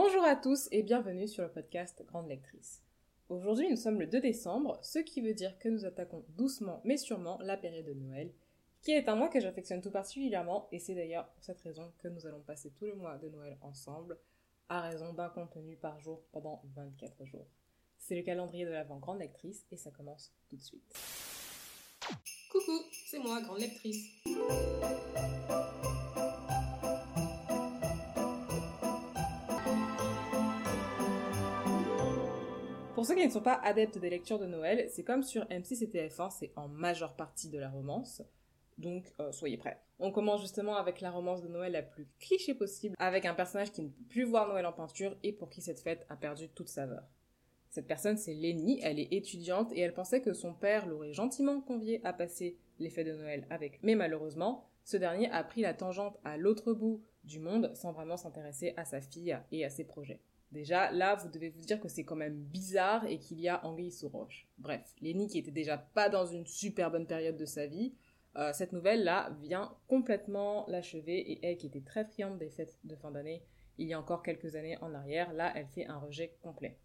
Bonjour à tous et bienvenue sur le podcast Grande Lectrice. Aujourd'hui nous sommes le 2 décembre, ce qui veut dire que nous attaquons doucement mais sûrement la période de Noël, qui est un mois que j'affectionne tout particulièrement et c'est d'ailleurs pour cette raison que nous allons passer tout le mois de Noël ensemble, à raison d'un contenu par jour pendant 24 jours. C'est le calendrier de l'avant Grande Lectrice et ça commence tout de suite. Coucou, c'est moi, Grande Lectrice. Pour ceux qui ne sont pas adeptes des lectures de Noël, c'est comme sur M6 et TF1, c'est en majeure partie de la romance. Donc euh, soyez prêts. On commence justement avec la romance de Noël la plus cliché possible, avec un personnage qui ne peut plus voir Noël en peinture et pour qui cette fête a perdu toute saveur. Cette personne, c'est Lenny, elle est étudiante et elle pensait que son père l'aurait gentiment conviée à passer les fêtes de Noël avec. Mais malheureusement, ce dernier a pris la tangente à l'autre bout du monde sans vraiment s'intéresser à sa fille et à ses projets. Déjà, là, vous devez vous dire que c'est quand même bizarre et qu'il y a anguille sous roche. Bref, Lenny qui était déjà pas dans une super bonne période de sa vie, euh, cette nouvelle-là vient complètement l'achever et elle qui était très friande des fêtes de fin d'année il y a encore quelques années en arrière, là, elle fait un rejet complet.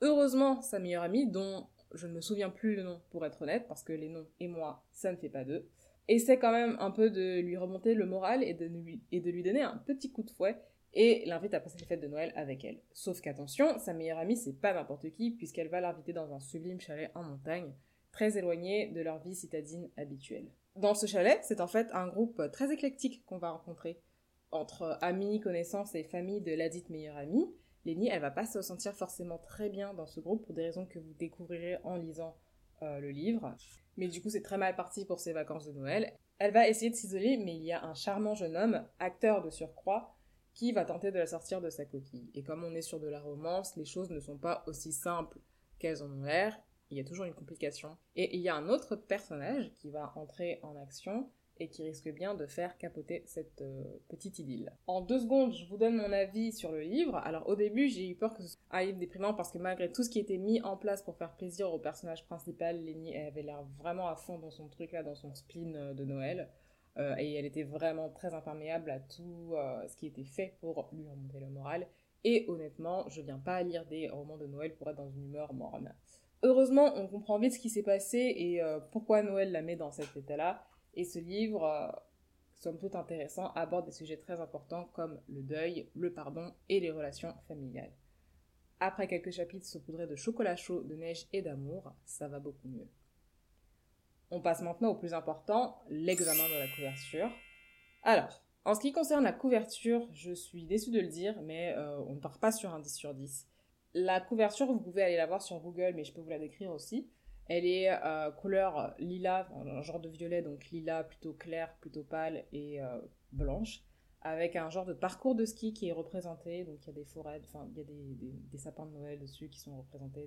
Heureusement, sa meilleure amie, dont je ne me souviens plus le nom pour être honnête, parce que les noms et moi, ça ne fait pas deux, essaie quand même un peu de lui remonter le moral et de lui, et de lui donner un petit coup de fouet et l'invite à passer les fêtes de Noël avec elle. Sauf qu'attention, sa meilleure amie, c'est pas n'importe qui, puisqu'elle va l'inviter dans un sublime chalet en montagne, très éloigné de leur vie citadine habituelle. Dans ce chalet, c'est en fait un groupe très éclectique qu'on va rencontrer, entre amis, connaissances et famille de ladite meilleure amie. Lénie, elle va pas se sentir forcément très bien dans ce groupe pour des raisons que vous découvrirez en lisant euh, le livre. Mais du coup, c'est très mal parti pour ses vacances de Noël. Elle va essayer de s'isoler, mais il y a un charmant jeune homme, acteur de surcroît, qui va tenter de la sortir de sa coquille. Et comme on est sur de la romance, les choses ne sont pas aussi simples qu'elles en ont l'air, il y a toujours une complication. Et il y a un autre personnage qui va entrer en action et qui risque bien de faire capoter cette euh, petite idylle. En deux secondes, je vous donne mon avis sur le livre. Alors au début, j'ai eu peur que ce soit un livre déprimant parce que malgré tout ce qui était mis en place pour faire plaisir au personnage principal, Lenny avait l'air vraiment à fond dans son truc là, dans son spleen euh, de Noël. Euh, et elle était vraiment très imperméable à tout euh, ce qui était fait pour lui remonter le moral. Et honnêtement, je viens pas lire des romans de Noël pour être dans une humeur morne. Heureusement, on comprend vite ce qui s'est passé et euh, pourquoi Noël la met dans cet état-là. Et ce livre, somme toute intéressant, aborde des sujets très importants comme le deuil, le pardon et les relations familiales. Après quelques chapitres saupoudrés de chocolat chaud, de neige et d'amour, ça va beaucoup mieux. On passe maintenant au plus important, l'examen de la couverture. Alors, en ce qui concerne la couverture, je suis déçue de le dire, mais euh, on ne part pas sur un 10 sur 10. La couverture, vous pouvez aller la voir sur Google, mais je peux vous la décrire aussi. Elle est euh, couleur lilas, un genre de violet, donc lilas plutôt clair, plutôt pâle et euh, blanche, avec un genre de parcours de ski qui est représenté. Donc il y a des forêts, enfin il y a des, sapins de Noël dessus qui sont représentés.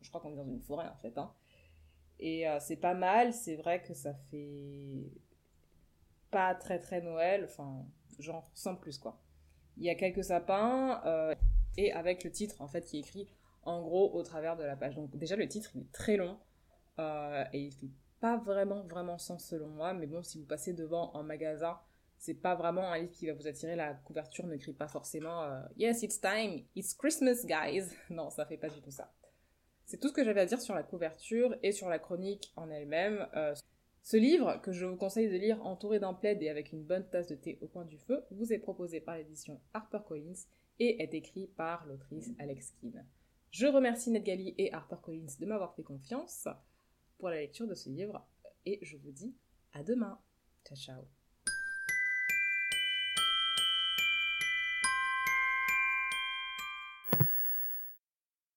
je crois qu'on est dans une forêt en fait. Hein. Et euh, c'est pas mal, c'est vrai que ça fait pas très très Noël, enfin, genre sans plus quoi. Il y a quelques sapins, euh, et avec le titre en fait qui est écrit en gros au travers de la page. Donc déjà le titre il est très long, euh, et il fait pas vraiment vraiment sens selon moi, mais bon, si vous passez devant en magasin, c'est pas vraiment un livre qui va vous attirer. La couverture ne crie pas forcément Yes, it's time, it's Christmas, guys. Non, ça fait pas du tout ça. C'est tout ce que j'avais à dire sur la couverture et sur la chronique en elle-même. Euh, ce livre, que je vous conseille de lire entouré d'un plaid et avec une bonne tasse de thé au coin du feu, vous est proposé par l'édition HarperCollins et est écrit par l'autrice Alex Keane. Je remercie Nedgali et HarperCollins de m'avoir fait confiance pour la lecture de ce livre et je vous dis à demain. Ciao ciao